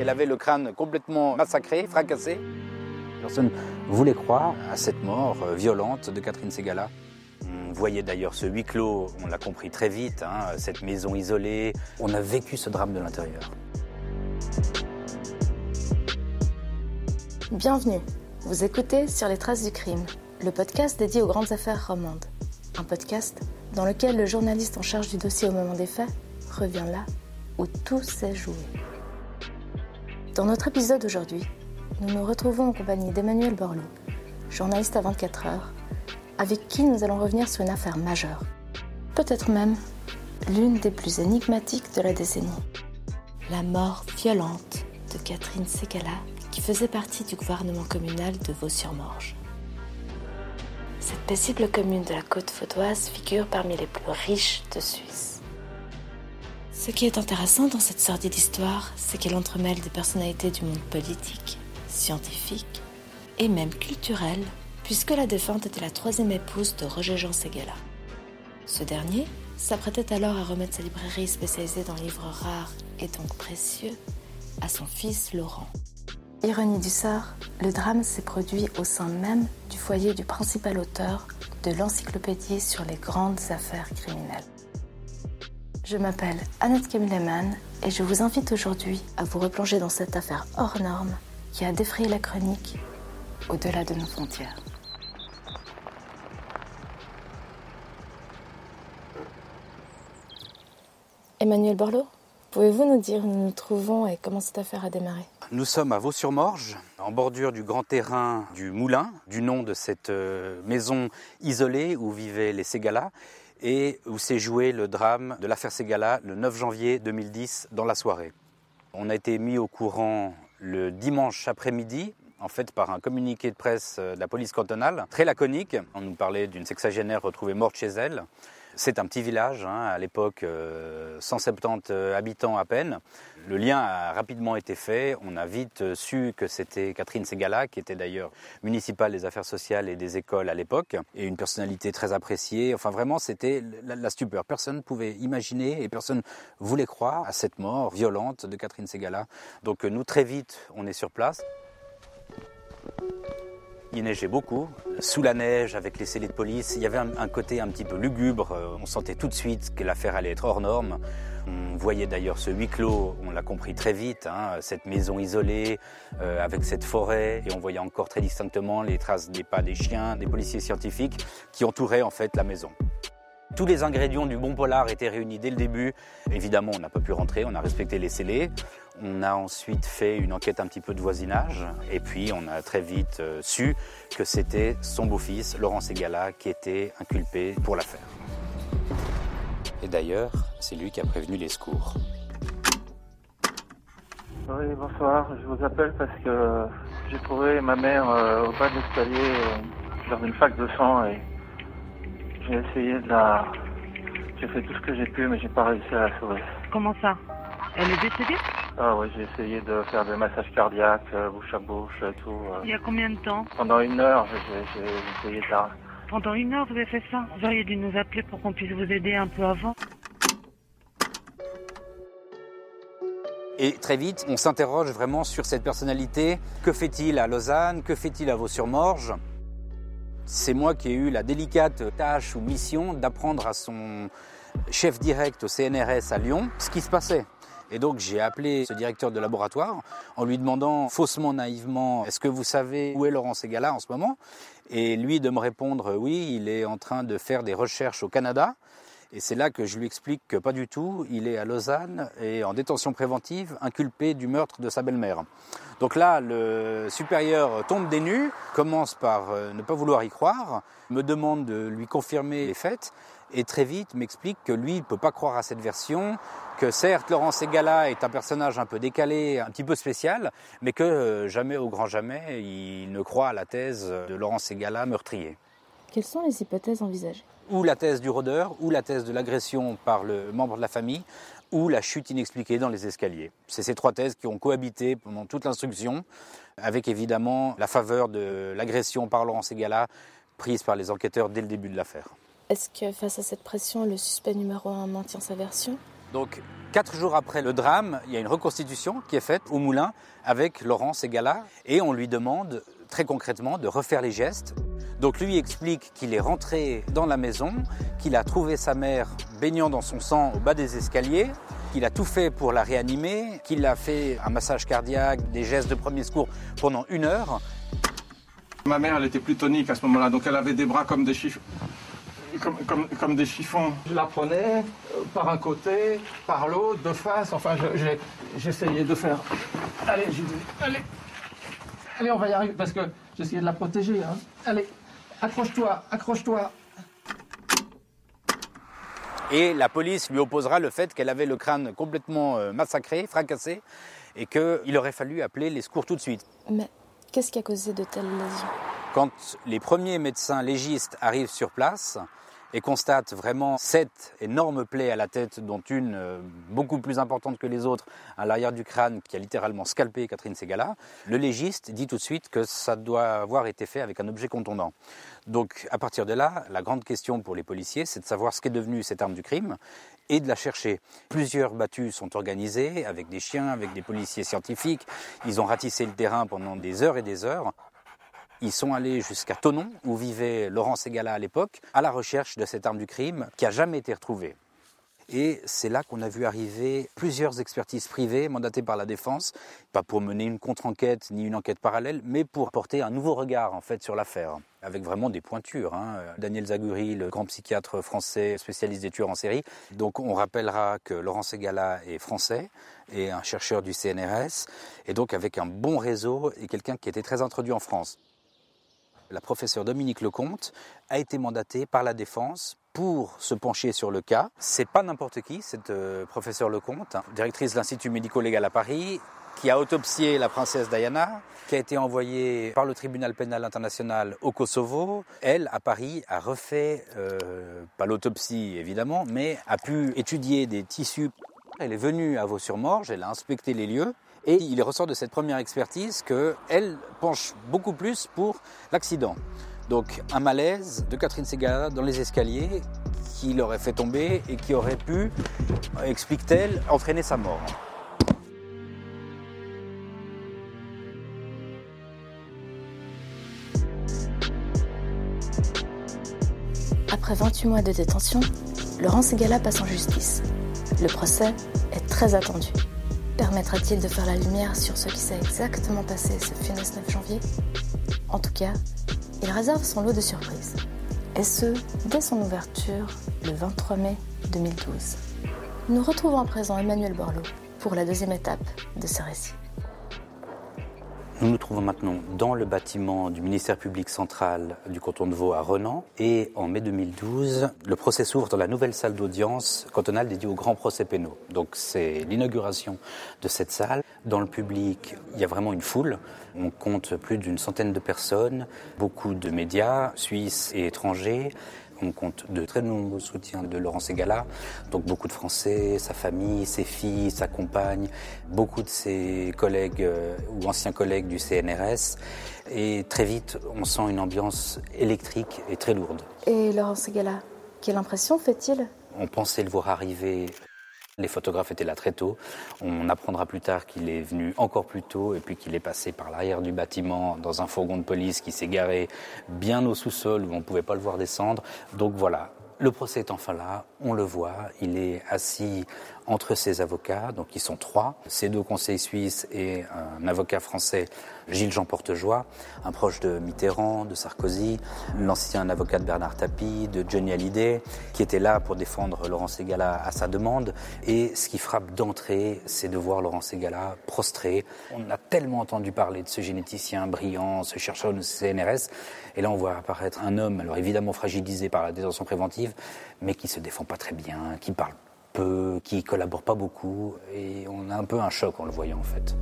Elle avait le crâne complètement massacré, fracassé. Personne voulait croire à cette mort euh, violente de Catherine Segala. On voyait d'ailleurs ce huis clos, on l'a compris très vite, hein, cette maison isolée. On a vécu ce drame de l'intérieur. Bienvenue, vous écoutez Sur les traces du crime, le podcast dédié aux grandes affaires romandes. Un podcast dans lequel le journaliste en charge du dossier au moment des faits revient là où tout s'est joué. Dans notre épisode aujourd'hui, nous nous retrouvons en compagnie d'Emmanuel Borloo, journaliste à 24 heures, avec qui nous allons revenir sur une affaire majeure. Peut-être même l'une des plus énigmatiques de la décennie. La mort violente de Catherine Segala, qui faisait partie du gouvernement communal de Vaux-sur-Morge. Cette paisible commune de la côte vaudoise figure parmi les plus riches de Suisse. Ce qui est intéressant dans cette sordide histoire, c'est qu'elle entremêle des personnalités du monde politique, scientifique et même culturel, puisque la défunte était la troisième épouse de Roger Jean Segala. Ce dernier s'apprêtait alors à remettre sa librairie spécialisée dans livres rares et donc précieux à son fils Laurent. Ironie du sort, le drame s'est produit au sein même du foyer du principal auteur de l'encyclopédie sur les grandes affaires criminelles. Je m'appelle Annette Kemileman et je vous invite aujourd'hui à vous replonger dans cette affaire hors norme qui a défrayé la chronique au-delà de nos frontières. Emmanuel Borloo, pouvez-vous nous dire où nous nous trouvons et comment cette affaire a démarré? Nous sommes à Vaux-sur-Morge, en bordure du grand terrain du Moulin, du nom de cette euh, maison isolée où vivaient les Ségala et où s'est joué le drame de l'affaire Ségala le 9 janvier 2010 dans la soirée. On a été mis au courant le dimanche après-midi en fait par un communiqué de presse de la police cantonale, très laconique. On nous parlait d'une sexagénaire retrouvée morte chez elle. C'est un petit village, hein, à l'époque euh, 170 habitants à peine. Le lien a rapidement été fait. On a vite su que c'était Catherine Segala, qui était d'ailleurs municipale des affaires sociales et des écoles à l'époque, et une personnalité très appréciée. Enfin, vraiment, c'était la, stupeur. Personne ne pouvait imaginer et personne voulait croire à cette mort violente de Catherine Segala. Donc, nous, très vite, on est sur place. Il neigeait beaucoup, sous la neige, avec les scellés de police. Il y avait un, côté un petit peu lugubre. On sentait tout de suite que l'affaire allait être hors norme. On voyait d'ailleurs ce huis clos, on l'a compris très vite, hein, cette maison isolée, euh, avec cette forêt. Et on voyait encore très distinctement les traces des pas des chiens, des policiers scientifiques qui entouraient en fait la maison. Tous les ingrédients du bon polar étaient réunis dès le début. Évidemment, on n'a pas pu rentrer, on a respecté les scellés. On a ensuite fait une enquête un petit peu de voisinage. Et puis, on a très vite euh, su que c'était son beau-fils, Laurent Segala, qui était inculpé pour l'affaire. Et d'ailleurs, c'est lui qui a prévenu les secours. Oui, bonsoir. Je vous appelle parce que j'ai trouvé ma mère euh, au bas de l'escalier euh, lors d'une fac de sang et j'ai essayé de la. J'ai fait tout ce que j'ai pu, mais j'ai pas réussi à la sauver. Comment ça? Elle est décédée? Ah oui, j'ai essayé de faire des massages cardiaques, euh, bouche à bouche et tout. euh. Il y a combien de temps? Pendant une heure, j'ai j'ai- j'ai essayé de la. Pendant une heure, vous avez fait ça? Vous auriez dû nous appeler pour qu'on puisse vous aider un peu avant. Et très vite, on s'interroge vraiment sur cette personnalité. Que fait-il à Lausanne? Que fait-il à Vaux-sur-Morge C'est moi qui ai eu la délicate tâche ou mission d'apprendre à son chef direct au CNRS à Lyon ce qui se passait. Et donc j'ai appelé ce directeur de laboratoire en lui demandant faussement, naïvement, est-ce que vous savez où est Laurent Segala en ce moment? Et lui de me répondre, oui, il est en train de faire des recherches au Canada. Et c'est là que je lui explique que pas du tout, il est à Lausanne et en détention préventive, inculpé du meurtre de sa belle-mère. Donc là, le supérieur tombe des nues, commence par euh, ne pas vouloir y croire, me demande de lui confirmer les faits et très vite m'explique que lui ne peut pas croire à cette version, que certes Laurent Segala est un personnage un peu décalé, un petit peu spécial, mais que euh, jamais au grand jamais il ne croit à la thèse de Laurent Segala meurtrier. Quelles sont les hypothèses envisagées? Ou la thèse du rôdeur, ou la thèse de l'agression par le membre de la famille, ou la chute inexpliquée dans les escaliers. C'est ces trois thèses qui ont cohabité pendant toute l'instruction, avec évidemment la faveur de l'agression par Laurent Segala prise par les enquêteurs dès le début de l'affaire. Est-ce que face à cette pression, le suspect numéro un maintient sa version? Donc, quatre jours après le drame, il y a une reconstitution qui est faite au moulin avec Laurent Segala et on lui demande très concrètement de refaire les gestes. Donc lui explique qu'il est rentré dans la maison, qu'il a trouvé sa mère baignant dans son sang au bas des escaliers, qu'il a tout fait pour la réanimer, qu'il a fait un massage cardiaque, des gestes de premier secours pendant une heure. Ma mère, elle était plus tonique à ce moment-là, donc elle avait des bras comme des chiffres comme, comme, des chiffons. Je la prenais euh, par un côté, par l'autre, de face. Enfin, j'essayais de faire. Allez, allez, allez, on va y arriver parce que j'essayais de la protéger. Hein. Allez, accroche-toi, accroche-toi. Et la police lui opposera le fait qu'elle avait le crâne complètement euh, massacré, fracassé, et qu'il aurait fallu appeler les secours tout de suite. Mais qu'est-ce qui a causé de telles lésions? Quand les premiers médecins légistes arrivent sur place, et constate vraiment sept énormes plaies à la tête, dont une euh, beaucoup plus importante que les autres à l'arrière du crâne qui a littéralement scalpé Catherine Segala, le légiste dit tout de suite que ça doit avoir été fait avec un objet contondant. Donc à partir de là, la grande question pour les policiers, c'est de savoir ce qu'est devenu cette arme du crime et de la chercher. Plusieurs battues sont organisées avec des chiens, avec des policiers scientifiques. Ils ont ratissé le terrain pendant des heures et des heures. Ils sont allés jusqu'à Tonon, où vivait Laurent Segala à l'époque, à la recherche de cette arme du crime qui n'a jamais été retrouvée. Et c'est là qu'on a vu arriver plusieurs expertises privées mandatées par la défense, pas pour mener une contre-enquête ni une enquête parallèle, mais pour porter un nouveau regard en fait sur l'affaire, avec vraiment des pointures. Hein. Daniel Zaguri, le grand psychiatre français spécialiste des tueurs en série. Donc on rappellera que Laurent Segala est français et un chercheur du CNRS, et donc avec un bon réseau et quelqu'un qui était très introduit en France la professeure Dominique Lecomte a été mandatée par la défense pour se pencher sur le cas. C'est pas n'importe qui, cette euh, professeure Lecomte, hein, directrice de l'Institut médico-légal à Paris, qui a autopsié la princesse Diana, qui a été envoyée par le tribunal pénal international au Kosovo. Elle, à Paris, a refait, euh, pas l'autopsie évidemment, mais a pu étudier des tissus. Elle est venue à Vaux-sur-Morge, elle a inspecté les lieux et il ressort de cette première expertise qu'elle penche beaucoup plus pour l'accident. Donc un malaise de Catherine Segala dans les escaliers qui l'aurait fait tomber et qui aurait pu, explique-t-elle, entraîner sa mort. Après 28 mois de détention, Laurent Segala passe en justice. Le procès est très attendu. Permettra-t-il de faire la lumière sur ce qui s'est exactement passé ce funeste 9 janvier? En tout cas, il réserve son lot de surprises. Et ce, dès son ouverture, le 23 mai 2012. Nous retrouvons à présent Emmanuel Borloo pour la deuxième étape de ce récit. Nous nous trouvons maintenant dans le bâtiment du ministère public central du canton de Vaud à Renan. Et en mai 2012, le procès s'ouvre dans la nouvelle salle d'audience cantonale dédiée aux grands procès pénaux. Donc c'est l'inauguration de cette salle. Dans le public, il y a vraiment une foule. On compte plus d'une centaine de personnes, beaucoup de médias, suisses et étrangers. On compte de très nombreux soutiens de Laurent Segala, donc beaucoup de Français, sa famille, ses filles, sa compagne, beaucoup de ses collègues euh, ou anciens collègues du CNRS. Et très vite, on sent une ambiance électrique et très lourde. Et Laurent Segala, quelle impression fait-il? On pensait le voir arriver les photographes étaient là très tôt. On apprendra plus tard qu'il est venu encore plus tôt et puis qu'il est passé par l'arrière du bâtiment dans un fourgon de police qui s'est garé bien au sous-sol où on ne pouvait pas le voir descendre. Donc voilà, le procès est enfin là, on le voit, il est assis entre ses avocats, donc ils sont trois, ces deux conseils suisses et un avocat français, Gilles Jean Portejoie, un proche de Mitterrand, de Sarkozy, l'ancien avocat de Bernard Tapie, de Johnny Hallyday, qui était là pour défendre Laurent Segala à sa demande. Et ce qui frappe d'entrée, c'est de voir Laurent Segala prostré. On a tellement entendu parler de ce généticien brillant, ce chercheur de CNRS, et là on voit apparaître un homme, alors évidemment fragilisé par la détention préventive, mais qui se défend pas très bien, qui parle peu, qui collabore pas beaucoup, et on a un peu un choc en le voyant en fait.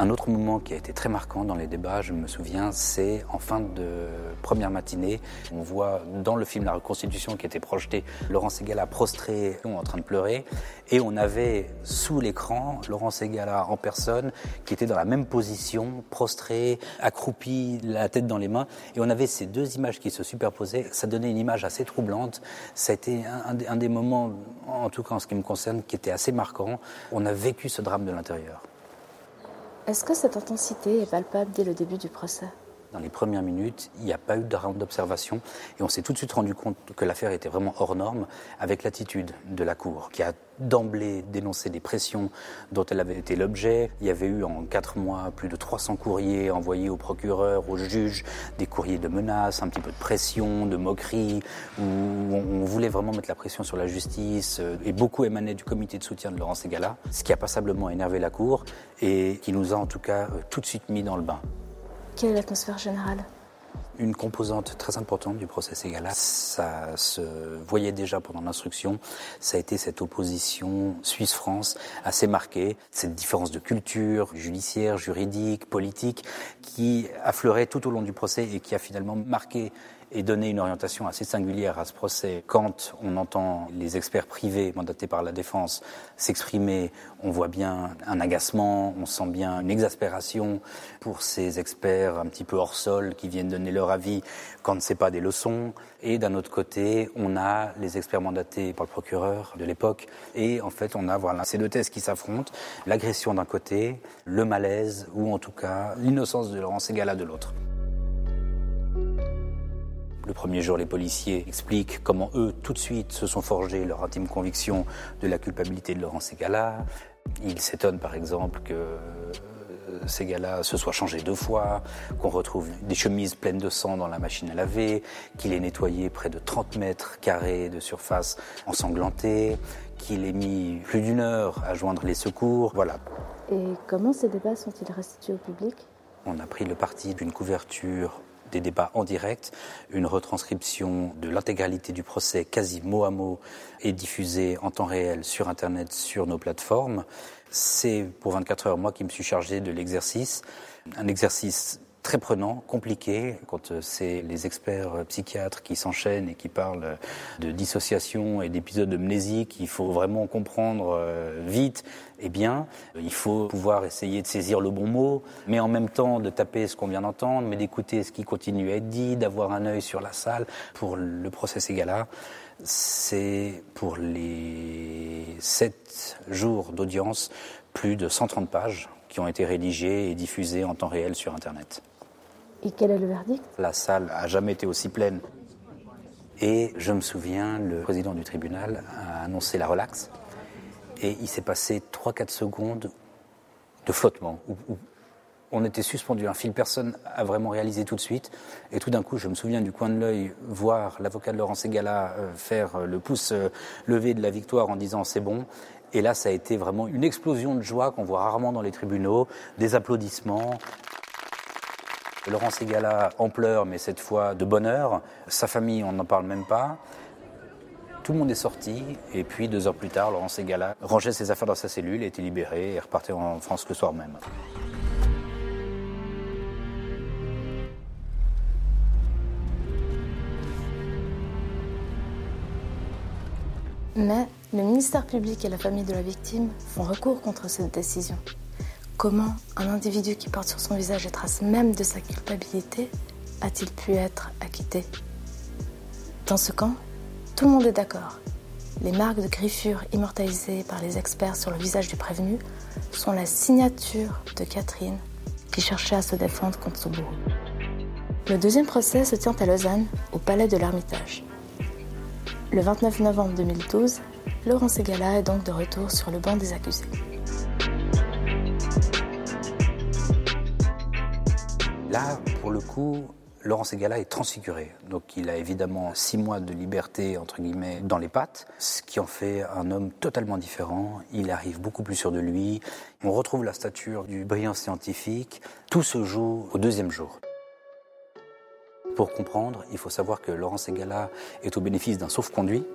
Un autre moment qui a été très marquant dans les débats, je me souviens, c'est en fin de première matinée. On voit dans le film La Reconstitution qui était projeté Laurent Segala prostré en train de pleurer. Et on avait sous l'écran Laurent Segala en personne qui était dans la même position, prostré, accroupi, la tête dans les mains. Et on avait ces deux images qui se superposaient. Ça donnait une image assez troublante. Ça a été un, un des moments, en tout cas en ce qui me concerne, qui était assez marquant. On a vécu ce drame de l'intérieur. Est-ce que cette intensité est palpable dès le début du procès? Dans les premières minutes, il n'y a pas eu de round d'observation et on s'est tout de suite rendu compte que l'affaire était vraiment hors norme avec l'attitude de la Cour qui a d'emblée dénoncé des pressions dont elle avait été l'objet. Il y avait eu en quatre mois plus de 300 courriers envoyés aux procureurs, aux juges, des courriers de menaces, un petit peu de pression, de moquerie, où on voulait vraiment mettre la pression sur la justice euh, et beaucoup émanait du comité de soutien de Laurent Segala, ce qui a passablement énervé la Cour et qui nous a en tout cas euh, tout de suite mis dans le bain. Quelle est l'atmosphère générale? Une composante très importante du procès Ségala, ça se voyait déjà pendant l'instruction, ça a été cette opposition Suisse-France assez marquée, cette différence de culture judiciaire, juridique, politique, qui affleurait tout au long du procès et qui a finalement marqué et donner une orientation assez singulière à ce procès. Quand on entend les experts privés mandatés par la défense s'exprimer, on voit bien un agacement, on sent bien une exaspération pour ces experts un petit peu hors sol qui viennent donner leur avis quand ce n'est pas des leçons. Et d'un autre côté, on a les experts mandatés par le procureur de l'époque. Et en fait, on a voilà, ces deux thèses qui s'affrontent. L'agression d'un côté, le malaise, ou en tout cas l'innocence de Laurent Ségala de l'autre. Le premier jour, les policiers expliquent comment eux, tout de suite, se sont forgés leur intime conviction de la culpabilité de Laurent Segala. Ils s'étonnent, par exemple, que euh, Segala se soit changé deux fois, qu'on retrouve des chemises pleines de sang dans la machine à laver, qu'il ait nettoyé près de 30 mètres carrés de surface ensanglantée, qu'il ait mis plus d'une heure à joindre les secours. Voilà. Et comment ces débats sont-ils restitués au public? On a pris le parti d'une couverture des débats en direct. Une retranscription de l'intégralité du procès, quasi mot à mot, est diffusée en temps réel sur Internet, sur nos plateformes. C'est pour 24 heures, moi qui me suis chargé de l'exercice. Un exercice très prenant, compliqué, quand euh, c'est les experts euh, psychiatres qui s'enchaînent et qui parlent euh, de dissociation et d'épisodes mnésiques, il faut vraiment comprendre vite et bien. Il faut pouvoir essayer de saisir le bon mot, mais en même temps de taper ce qu'on vient d'entendre, mais d'écouter ce qui continue à être dit, d'avoir un œil sur la salle. Pour le procès Ségala, c'est pour les sept jours d'audience plus de 130 pages qui ont été rédigées et diffusées en temps réel sur Internet. Et quel est le verdict? La salle a jamais été aussi pleine. Et je me souviens, le président du tribunal a annoncé la relaxe. Et il s'est passé 3-4 secondes de flottement, où, on était suspendu un fil, personne a vraiment réalisé tout de suite. Et tout d'un coup, je me souviens du coin de l'œil voir l'avocat de Laurent Segala euh, faire le pouce euh, levé de la victoire en disant c'est bon. Et là, ça a été vraiment une explosion de joie qu'on voit rarement dans les tribunaux, des applaudissements. Laurent Ségala en pleurs, mais cette fois de bonheur. Sa famille, on n'en parle même pas. Tout le monde est sorti, et puis deux heures plus tard, Laurent Ségala rangeait ses affaires dans sa cellule, était libéré et repartait en France le soir même. Mais le ministère public et la famille de la victime font recours contre cette décision. Comment un individu qui porte sur son visage les traces même de sa culpabilité a-t-il pu être acquitté? Dans ce camp, tout le monde est d'accord. Les marques de griffure immortalisées par les experts sur le visage du prévenu sont la signature de Catherine qui cherchait à se défendre contre son bourreau. Le deuxième procès se tient à Lausanne, au palais de l'Ermitage. Le 29 novembre 2012, Laurent Segala est donc de retour sur le banc des accusés. Là, pour le coup, Laurent Segala est transfiguré. Donc il a évidemment six mois de liberté, entre guillemets, dans les pattes, ce qui en fait un homme totalement différent. Il arrive beaucoup plus sûr de lui. On retrouve la stature du brillant scientifique. Tout se joue au deuxième jour. Pour comprendre, il faut savoir que Laurent Segala est au bénéfice d'un sauf-conduit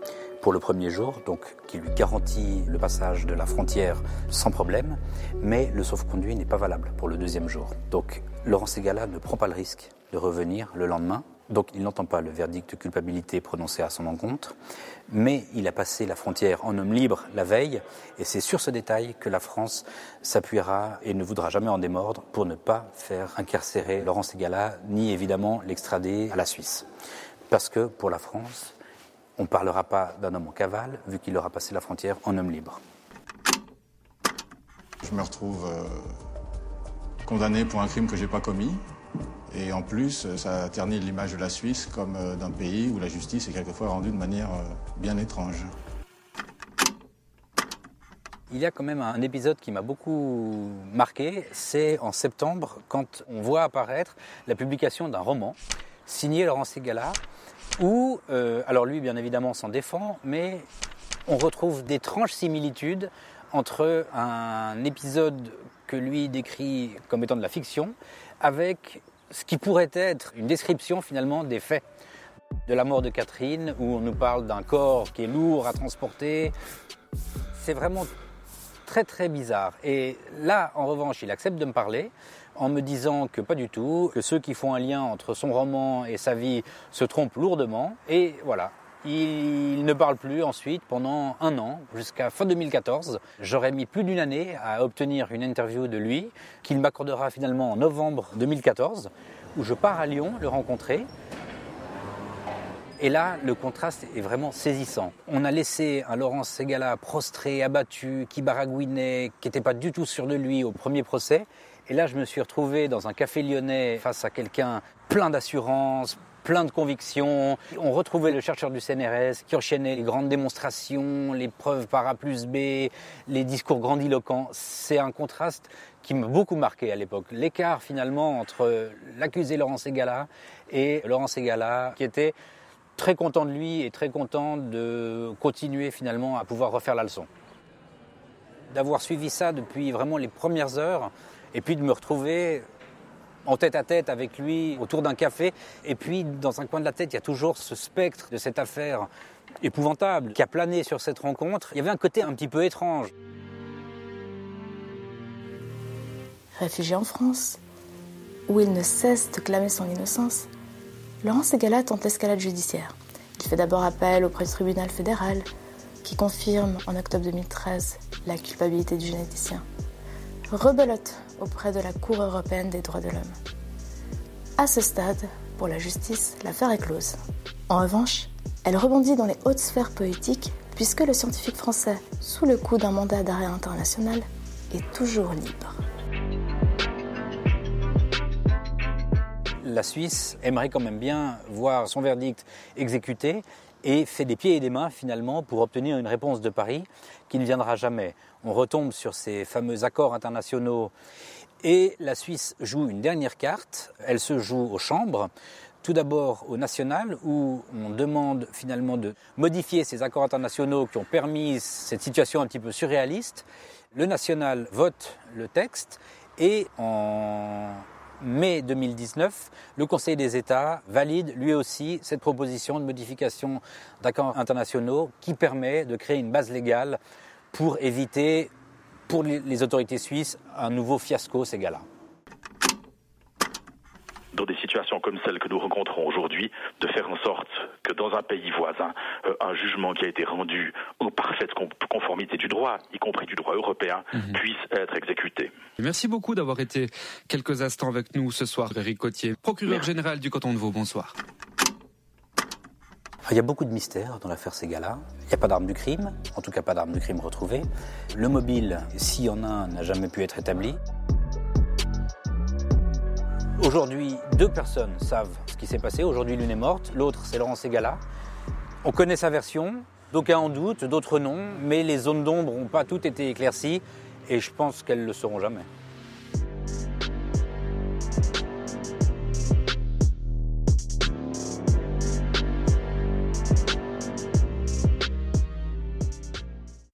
pour le premier jour, donc qui lui garantit le passage de la frontière sans problème, mais le sauf-conduit n'est pas valable pour le deuxième jour. Donc Laurent Segala ne prend pas le risque de revenir le lendemain donc il n'entend pas le verdict de culpabilité prononcé à son encontre, mais il a passé la frontière en homme libre la veille, et c'est sur ce détail que la France s'appuiera et ne voudra jamais en démordre pour ne pas faire incarcérer Laurent Segala, ni évidemment l'extrader à la Suisse. Parce que pour la France, on ne parlera pas d'un homme en cavale, vu qu'il aura passé la frontière en homme libre. Je me retrouve euh, condamné pour un crime que je n'ai pas commis. Et en plus, ça ternit l'image de la Suisse comme euh, d'un pays où la justice est quelquefois rendue de manière euh, bien étrange. Il y a quand même un épisode qui m'a beaucoup marqué, c'est en septembre quand on voit apparaître la publication d'un roman signé Laurent Segala, où, euh, alors lui bien évidemment s'en défend, mais on retrouve d'étranges similitudes entre un épisode que lui décrit comme étant de la fiction avec ce qui pourrait être une description finalement des faits de la mort de Catherine, où on nous parle d'un corps qui est lourd à transporter. C'est vraiment très très bizarre. Et là, en revanche, il accepte de me parler en me disant que pas du tout, que ceux qui font un lien entre son roman et sa vie se trompent lourdement. Et voilà, il ne parle plus ensuite pendant un an, jusqu'à fin 2014. J'aurais mis plus d'une année à obtenir une interview de lui, qu'il m'accordera finalement en novembre 2014, où je pars à Lyon le rencontrer. Et là, le contraste est vraiment saisissant. On a laissé un Laurent Segala prostré, abattu, qui baragouinait, qui n'était pas du tout sûr de lui au premier procès. Et là, je me suis retrouvé dans un café lyonnais face à quelqu'un plein d'assurance, plein de convictions. On retrouvait le chercheur du CNRS qui enchaînait les grandes démonstrations, les preuves par A plus B, les discours grandiloquents. C'est un contraste qui m'a beaucoup marqué à l'époque. L'écart finalement entre l'accusé Laurent Segala et Laurent Segala qui était très content de lui et très content de continuer finalement à pouvoir refaire la leçon. D'avoir suivi ça depuis vraiment les premières heures et puis de me retrouver en tête à tête avec lui autour d'un café. Et puis, dans un coin de la tête, il y a toujours ce spectre de cette affaire épouvantable qui a plané sur cette rencontre. Il y avait un côté un petit peu étrange. Réfugié en France, où il ne cesse de clamer son innocence, Laurent Segala tente l'escalade judiciaire. Il fait d'abord appel auprès du tribunal fédéral, qui confirme en octobre 2013 la culpabilité du généticien. Rebelote auprès de la Cour européenne des droits de l'homme. À ce stade, pour la justice, l'affaire est close. En revanche, elle rebondit dans les hautes sphères poétiques puisque le scientifique français, sous le coup d'un mandat d'arrêt international, est toujours libre. La Suisse aimerait quand même bien voir son verdict exécuté et fait des pieds et des mains finalement pour obtenir une réponse de Paris qui ne viendra jamais. On retombe sur ces fameux accords internationaux et la Suisse joue une dernière carte. Elle se joue aux chambres. Tout d'abord au national où on demande finalement de modifier ces accords internationaux qui ont permis cette situation un petit peu surréaliste. Le national vote le texte et en mai 2019, le Conseil des États valide lui aussi cette proposition de modification d'accords internationaux qui permet de créer une base légale pour éviter pour les autorités suisses un nouveau fiasco ces gars-là dans des situations comme celles que nous rencontrons aujourd'hui, de faire en sorte que dans un pays voisin, euh, un jugement qui a été rendu en parfaite conformité du droit, y compris du droit européen, mhm. puisse être exécuté. Merci beaucoup d'avoir été quelques instants avec nous ce soir, Eric Cotier, procureur général du canton de Vaud. Bonsoir. Il y a beaucoup de mystères dans l'affaire Ségala. Il n'y a pas d'arme du crime, en tout cas pas d'arme du crime retrouvée. Le mobile, s'il y en a un, n'a jamais pu être établi. Aujourd'hui, deux personnes savent ce qui s'est passé. Aujourd'hui, l'une est morte, l'autre, c'est Laurent Ségala. On connaît sa version, d'aucuns en doutent, d'autres non, mais les zones d'ombre n'ont pas toutes été éclaircies et je pense qu'elles ne le seront jamais.